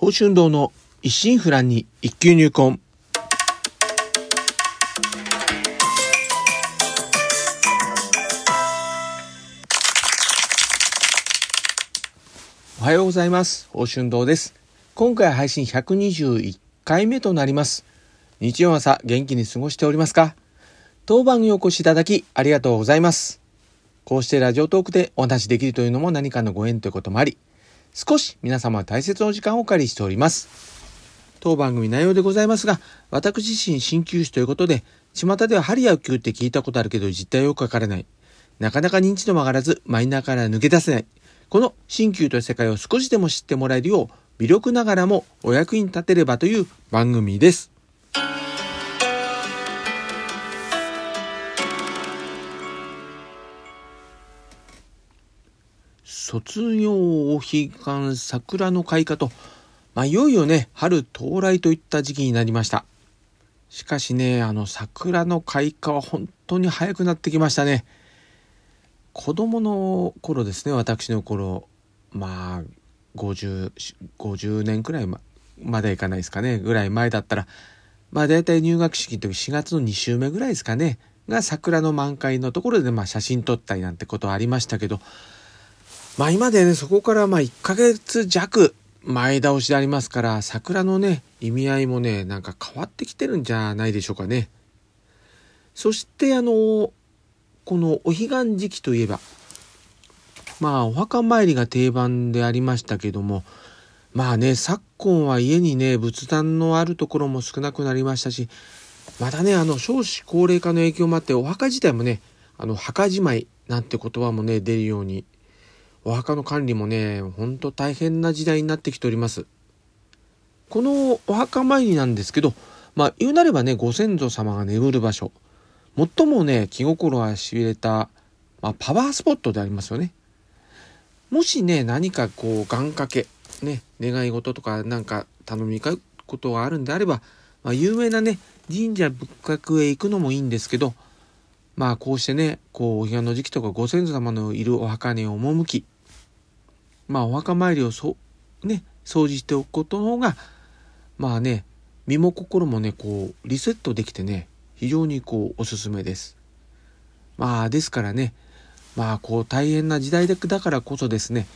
宝春堂の一心不乱に一級入魂。おはようございます。宝春堂です。今回配信121回目となります。日曜朝元気に過ごしておりますか？当番にお越しいただきありがとうございます。こうしてラジオトークでお話しできるというのも何かのご縁ということもあり、少し皆様大切なお時間をお借りしております。当番組内容でございますが、私自身鍼灸師ということで、巷では針や灸って聞いたことあるけど実態よくわからない。なかなか認知度も上がらず、マイナーから抜け出せない。この鍼灸という世界を少しでも知ってもらえるよう、微力ながらもお役に立てればという番組です。卒業お彼岸桜の開花と、まあ、いよいよね、春到来といった時期になりました。しかしね、あの桜の開花は本当に早くなってきましたね。子供の頃ですね、私の頃、まあ、50、50年くらいままでいかないですかね、ぐらい前だったら、まあ大体入学式の時4月の2週目ぐらいですかね、が桜の満開のところでまあ写真撮ったりなんてことはありましたけど、まあ今でね、そこからまあ1ヶ月弱前倒しでありますから、桜のね、意味合いもね、なんか変わってきてるんじゃないでしょうかね。そしてあの、このお彼岸時期といえば、まあお墓参りが定番でありましたけども、まあね、昨今は家にね、仏壇のあるところも少なくなりましたし、またね、あの少子高齢化の影響もあって、お墓自体もね、あの墓じまいなんて言葉もね、出るようにお墓の管理もね、ほんと大変な時代になってきております。このお墓参りなんですけど、まあ言うなればね、ご先祖様が眠る場所。最もね、気心がしびれた、まあ、パワースポットでありますよね。もしね、何かこう、願掛け、ね、願い事とかなんか頼みかことがあるんであれば、まあ、有名なね、神社仏閣へ行くのもいいんですけど、まあこうしてね、こう、お彼岸の時期とかご先祖様のいるお墓に赴き、まあお墓参りをそ、ね、掃除しておくことの方が、まあね、身も心もね、こう、リセットできてね、非常にこう、おすすめです。まあですからね、まあこう、大変な時代だからこそですね、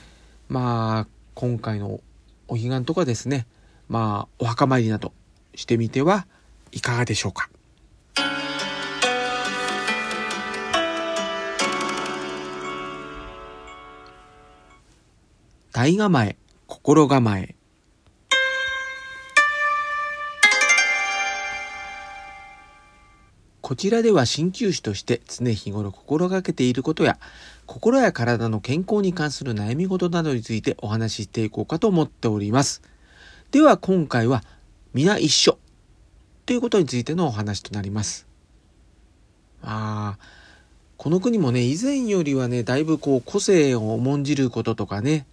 まあ今回のお彼岸とかですね、まあお墓参りなどしてみてはいかがでしょうか。体構え、心構え。こちらでは鍼灸師として常日頃心がけていることや、心や体の健康に関する悩み事などについてお話ししていこうかと思っております。では今回は皆一緒ということについてのお話となります。ああ、この国もね、以前よりはね、だいぶこう個性を重んじることとかね、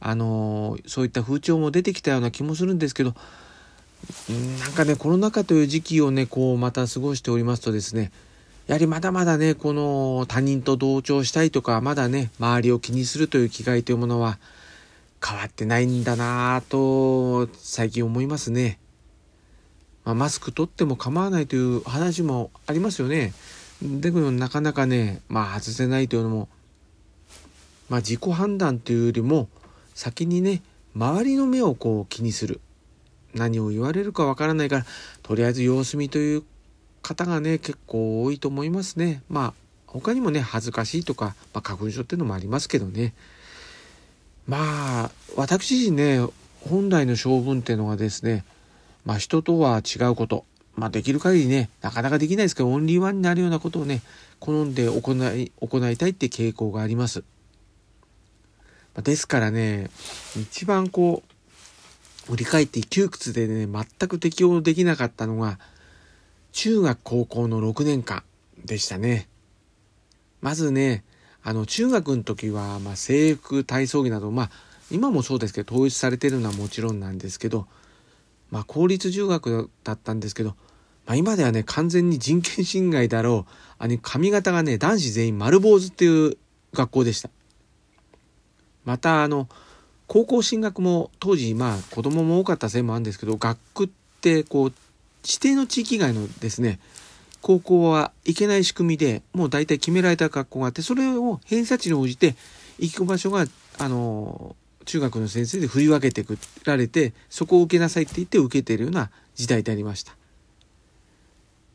あのー、そういった風潮も出てきたような気もするんですけど、なんかね、コロナ禍という時期をね、こうまた過ごしておりますとですね、やはりまだまだね、この他人と同調したいとか、まだね、周りを気にするという気概というものは変わってないんだなぁと最近思いますね。まあ、マスク取っても構わないという話もありますよね。だけどなかなかね、まあ外せないというのも、まあ自己判断というよりも、先にね、周りの目をこう気にする。何を言われるかわからないから、とりあえず様子見という方がね、結構多いと思いますね。まあ、他にもね、恥ずかしいとか、まあ、花粉症っていうのもありますけどね。まあ、私自身ね、本来の性分っていうのがですね、まあ人とは違うこと、まあできる限りね、なかなかできないですけど、オンリーワンになるようなことをね、好んで行い、行いたいって傾向があります。ですからね、一番こう、振り返って窮屈でね、全く適応できなかったのが、中学高校の6年間でしたね。まずね、あの、中学の時は、まあ、制服、体操着など、まあ、今もそうですけど、統一されてるのはもちろんなんですけど、まあ、公立中学だったんですけど、まあ、今ではね、完全に人権侵害だろう。あの、髪型がね、男子全員丸坊主っていう学校でした。また、あの、高校進学も当時まあ子供も多かったせいもあるんですけど学区ってこう指定の地域外のですね高校は行けない仕組みでもう大体決められた学校があってそれを偏差値に応じて行く場所があの中学の先生で振り分けてくられてそこを受けなさいって言って受けてるような時代でありました。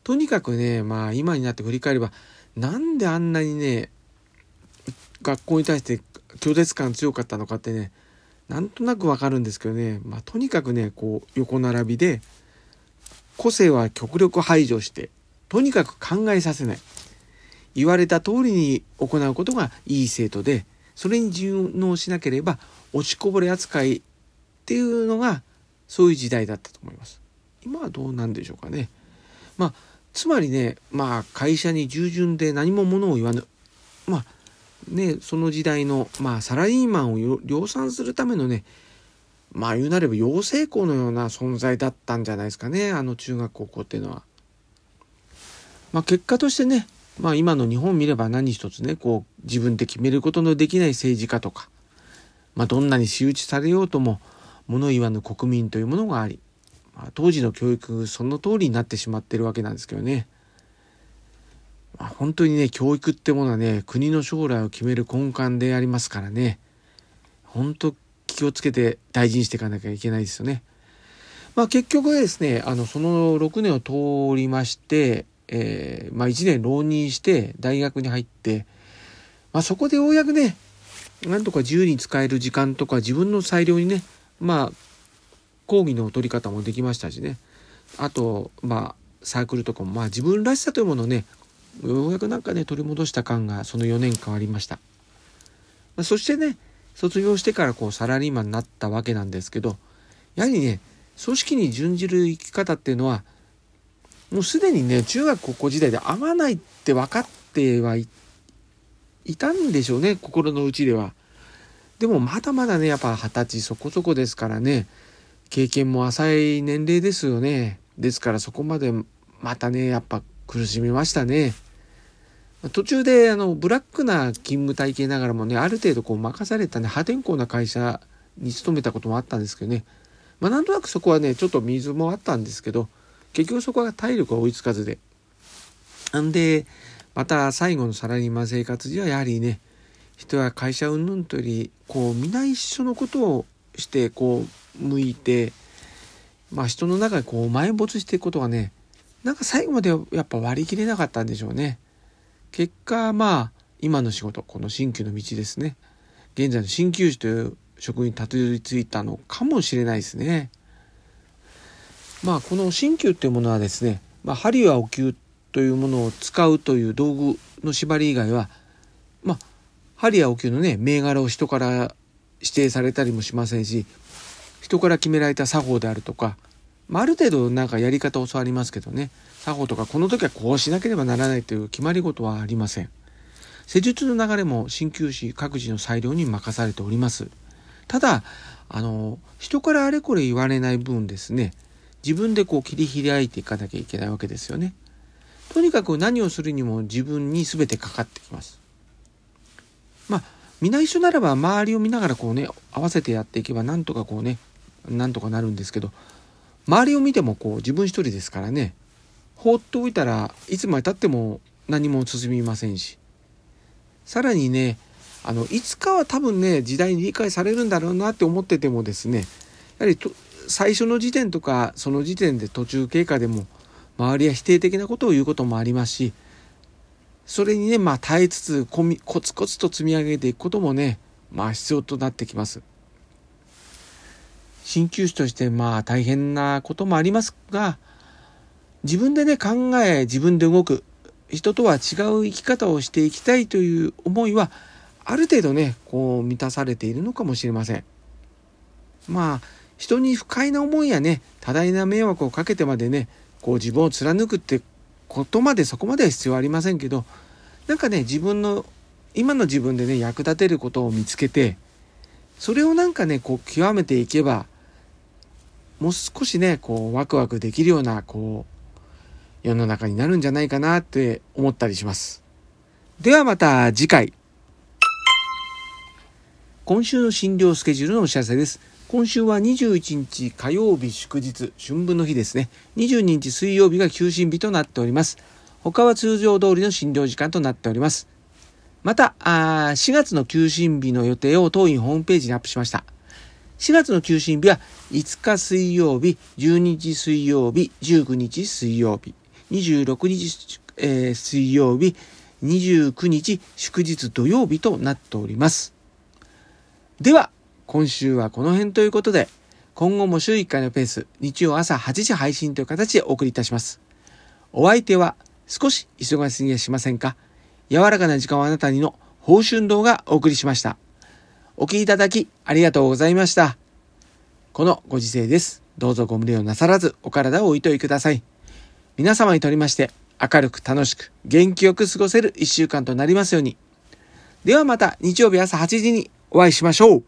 とにかくねまあ今になって振り返ればなんであんなにね学校に対して拒絶感強かったのかってねなんとなくわかるんですけどね、まあ、とにかくねこう横並びで個性は極力排除してとにかく考えさせない言われた通りに行うことがいい生徒でそれに順応しなければ落ちこぼれ扱いっていうのがそういう時代だったと思います。今はどうなんでしょうかね。まあつまりねまあ会社に従順で何も物を言わぬまあね、その時代の、まあ、サラリーマンを量産するためのね、まあ言うなれば養成校のような存在だったんじゃないですかね、あの中学高校っていうのは。まあ結果としてね、まあ今の日本見れば何一つね、こう自分で決めることのできない政治家とか、まあどんなに仕打ちされようとも物言わぬ国民というものがあり、まあ、当時の教育その通りになってしまってるわけなんですけどね。まあ、本当にね教育ってものはね国の将来を決める根幹でありますからね本当気をつけて大事にしていかなきゃいけないですよね。まあ、結局はですねあのその6年を通りまして、えー、まあ、1年浪人して大学に入って、まあ、そこでようやくねなんとか自由に使える時間とか自分の裁量にねまあ講義の取り方もできましたしねあとまあサークルとかもまあ自分らしさというものをねようやくなんかね取り戻した感がその4年間ありました、まあ、そしてね卒業してからこうサラリーマンになったわけなんですけどやはりね組織に準じる生き方っていうのはもうすでにね中学高校時代で合わないって分かってはいたんでしょうね心の内では。でもまだまだねやっぱ二十歳そこそこですからね経験も浅い年齢ですよねですからそこまでまたねやっぱ苦しみましたね。途中であのブラックな勤務体系ながらもねある程度こう任されたね破天荒な会社に勤めたこともあったんですけどねまあなんとなくそこはねちょっと水もあったんですけど結局そこは体力が追いつかずでなんでまた最後のサラリーマン生活時はやはりね人は会社云々というよりこう皆一緒のことをしてこう向いてまあ人の中にこう埋没していくことがねなんか最後までやっぱ割り切れなかったんでしょうね。結果まあ今の仕事この新旧の道ですね現在の鍼灸師という職にたどり着いたのかもしれないですね。まあこの鍼灸っていうものはですね、まあ、針やお灸というものを使うという道具の縛り以外はまあ針やお灸のね銘柄を人から指定されたりもしませんし人から決められた作法であるとかまあ、ある程度なんかやり方を教わりますけどね。作法とかこの時はこうしなければならないという決まり事はありません。施術の流れも鍼灸師各自の裁量に任されております。ただあの人からあれこれ言われない分ですね。自分でこう切り開いていかなきゃいけないわけですよね。とにかく何をするにも自分に全てかかってきます。まあ皆一緒ならば周りを見ながらこうね合わせてやっていけばなんとかこうねなんとかなるんですけど周りを見てもこう自分一人ですからね放っておいたらいつまでたっても何も進みませんしさらにねあのいつかは多分ね時代に理解されるんだろうなって思っててもですねやはり最初の時点とかその時点で途中経過でも周りは否定的なことを言うこともありますしそれにねまあ耐えつつコツコツと積み上げていくこともねまあ必要となってきます。鍼灸師としてまあ大変なこともありますが、自分でね、考え、自分で動く、人とは違う生き方をしていきたいという思いは、ある程度ね、こう満たされているのかもしれません。まあ、人に不快な思いやね、多大な迷惑をかけてまでね、こう自分を貫くってことまでそこまでは必要ありませんけど、なんかね、自分の、今の自分でね、役立てることを見つけて、それをなんかね、こう極めていけば、もう少しね、こう、ワクワクできるような、こう、世の中になるんじゃないかなって思ったりします。ではまた次回。今週の診療スケジュールのお知らせです。今週は21日火曜日祝日、春分の日ですね。22日水曜日が休診日となっております。他は通常通りの診療時間となっております。また、あ4月の休診日の予定を当院ホームページにアップしました。4月の休診日は5日水曜日、12日水曜日、19日水曜日、26日、えー、水曜日、29日祝日土曜日となっております。では、今週はこの辺ということで、今後も週1回のペース、日曜朝8時配信という形でお送りいたします。お相手は少し忙しすぎやしませんか？柔らかな時間をあなたにの報春動画お送りしました。お聴きいただきありがとうございました。このご時世です。どうぞご無理をなさらずお体をおいといください。皆様にとりまして明るく楽しく元気よく過ごせる一週間となりますように。ではまた日曜日朝8時にお会いしましょう。